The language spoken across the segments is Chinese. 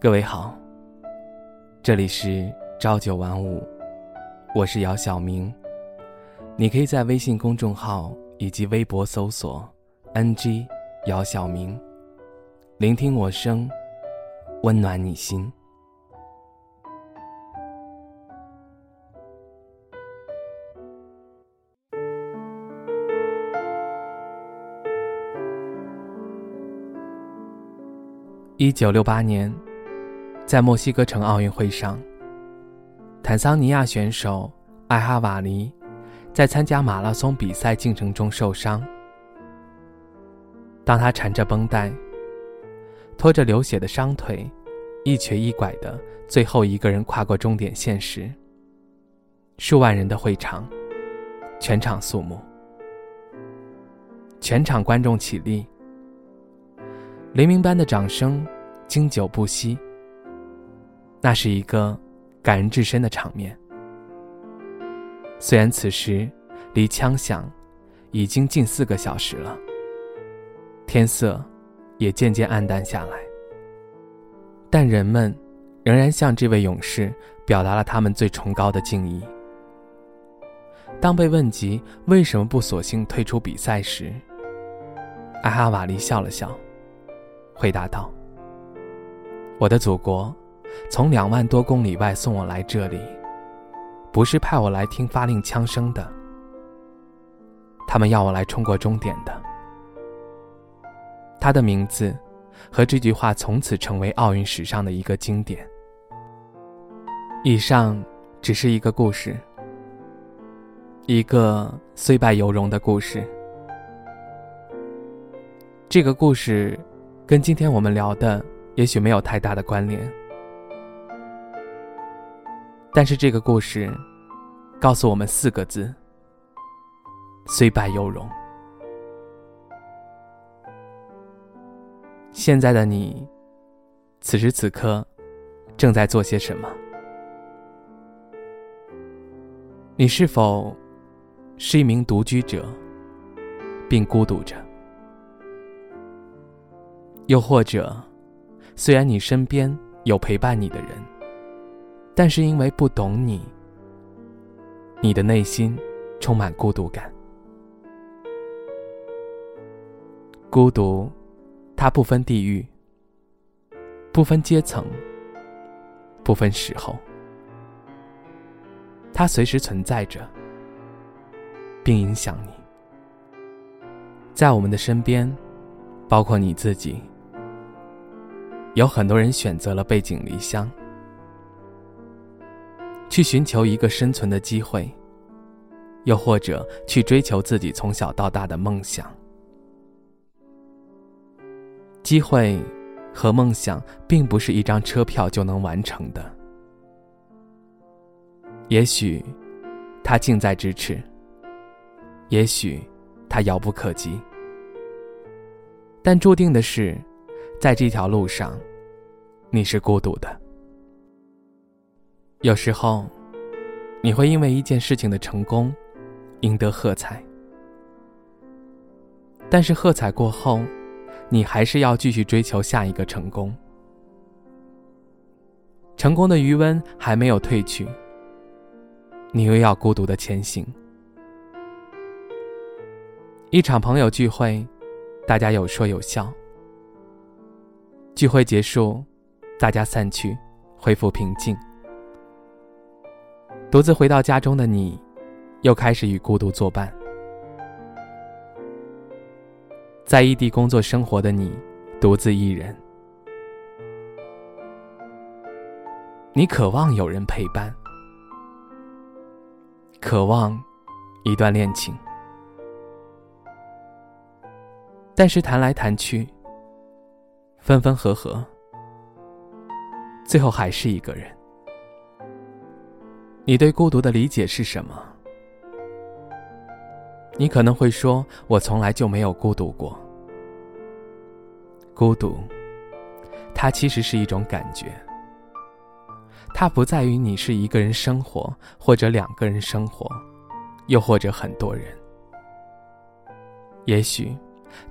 各位好，这里是朝九晚五，我是姚晓明。你可以在微信公众号以及微博搜索 “ng 姚晓明”，聆听我声，温暖你心。一九六八年。在墨西哥城奥运会上，坦桑尼亚选手艾哈瓦尼在参加马拉松比赛进程中受伤。当他缠着绷带，拖着流血的伤腿，一瘸一拐的最后一个人跨过终点线时，数万人的会场全场肃穆，全场观众起立，雷鸣般的掌声经久不息。那是一个感人至深的场面。虽然此时离枪响已经近四个小时了，天色也渐渐暗淡下来，但人们仍然向这位勇士表达了他们最崇高的敬意。当被问及为什么不索性退出比赛时，艾哈瓦利笑了笑，回答道：“我的祖国。”从两万多公里外送我来这里，不是派我来听发令枪声的。他们要我来冲过终点的。他的名字和这句话从此成为奥运史上的一个经典。以上只是一个故事，一个虽败犹荣的故事。这个故事跟今天我们聊的也许没有太大的关联。但是这个故事，告诉我们四个字：虽败犹荣。现在的你，此时此刻，正在做些什么？你是否是一名独居者，并孤独着？又或者，虽然你身边有陪伴你的人？但是因为不懂你，你的内心充满孤独感。孤独，它不分地域，不分阶层，不分时候，它随时存在着，并影响你。在我们的身边，包括你自己，有很多人选择了背井离乡。去寻求一个生存的机会，又或者去追求自己从小到大的梦想。机会和梦想并不是一张车票就能完成的。也许，它近在咫尺；也许，它遥不可及。但注定的是，在这条路上，你是孤独的。有时候，你会因为一件事情的成功，赢得喝彩。但是喝彩过后，你还是要继续追求下一个成功。成功的余温还没有褪去，你又要孤独的前行。一场朋友聚会，大家有说有笑。聚会结束，大家散去，恢复平静。独自回到家中的你，又开始与孤独作伴。在异地工作生活的你，独自一人，你渴望有人陪伴，渴望一段恋情，但是谈来谈去，分分合合，最后还是一个人。你对孤独的理解是什么？你可能会说：“我从来就没有孤独过。”孤独，它其实是一种感觉。它不在于你是一个人生活，或者两个人生活，又或者很多人。也许，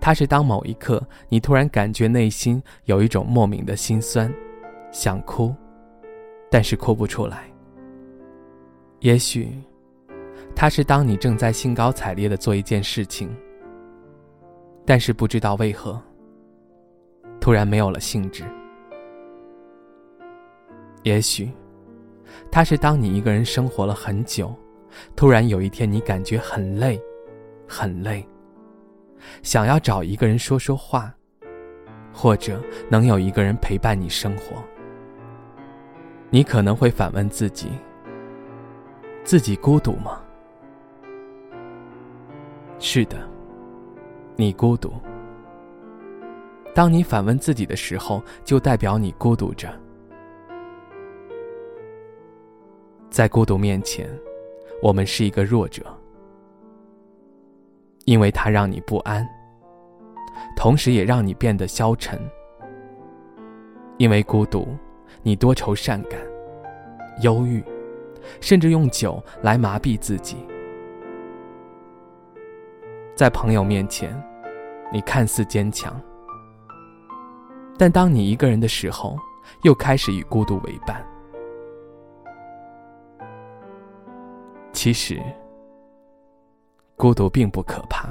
它是当某一刻你突然感觉内心有一种莫名的心酸，想哭，但是哭不出来。也许，它是当你正在兴高采烈的做一件事情，但是不知道为何，突然没有了兴致。也许，它是当你一个人生活了很久，突然有一天你感觉很累，很累，想要找一个人说说话，或者能有一个人陪伴你生活。你可能会反问自己。自己孤独吗？是的，你孤独。当你反问自己的时候，就代表你孤独着。在孤独面前，我们是一个弱者，因为它让你不安，同时也让你变得消沉。因为孤独，你多愁善感，忧郁。甚至用酒来麻痹自己。在朋友面前，你看似坚强，但当你一个人的时候，又开始与孤独为伴。其实，孤独并不可怕，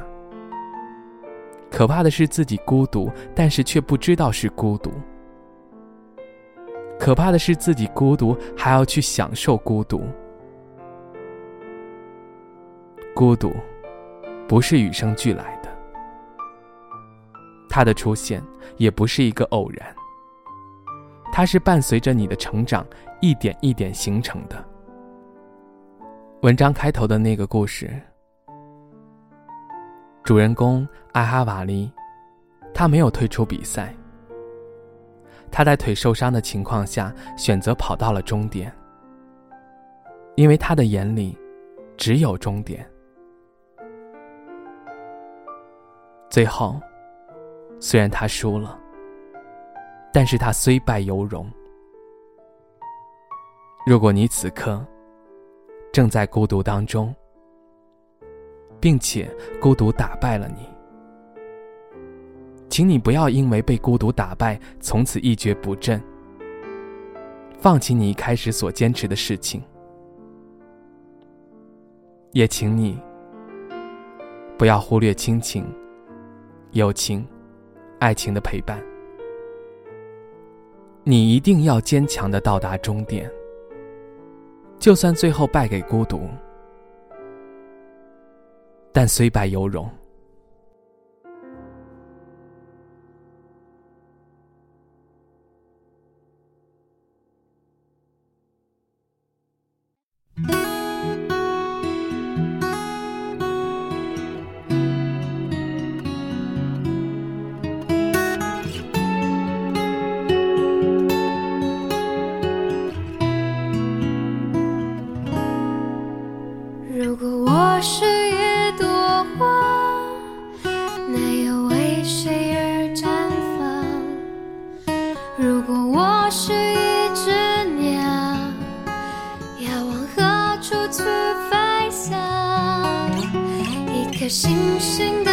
可怕的是自己孤独，但是却不知道是孤独。可怕的是自己孤独，还要去享受孤独。孤独，不是与生俱来的，它的出现也不是一个偶然，它是伴随着你的成长一点一点形成的。文章开头的那个故事，主人公艾哈瓦利，他没有退出比赛。他在腿受伤的情况下选择跑到了终点，因为他的眼里只有终点。最后，虽然他输了，但是他虽败犹荣。如果你此刻正在孤独当中，并且孤独打败了你。请你不要因为被孤独打败，从此一蹶不振，放弃你一开始所坚持的事情。也请你不要忽略亲情、友情、爱情的陪伴。你一定要坚强的到达终点，就算最后败给孤独，但虽败犹荣。如果我是一朵花那又为谁而绽放？如果我是一只鸟要往何处去飞翔？一颗星星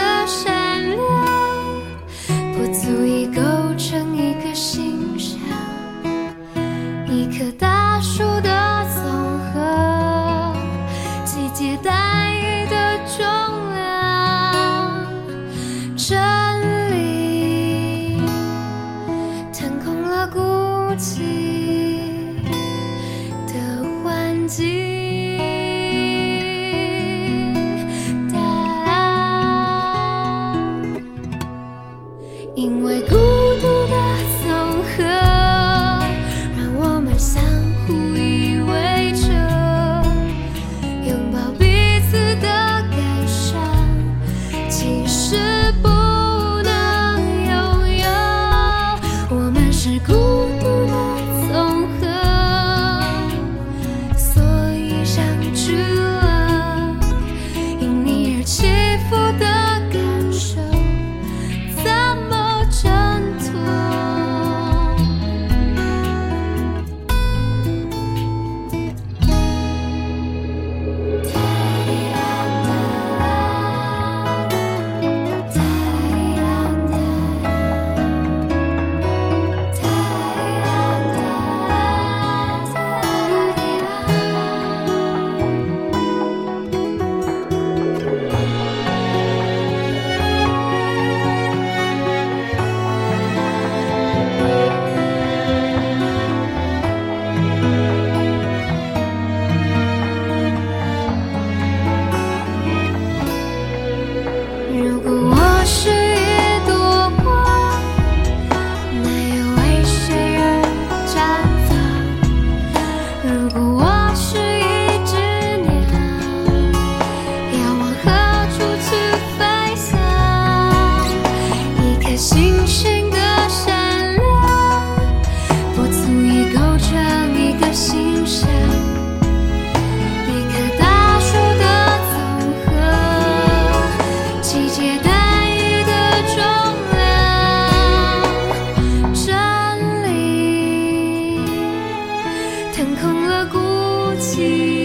腾空了孤寂。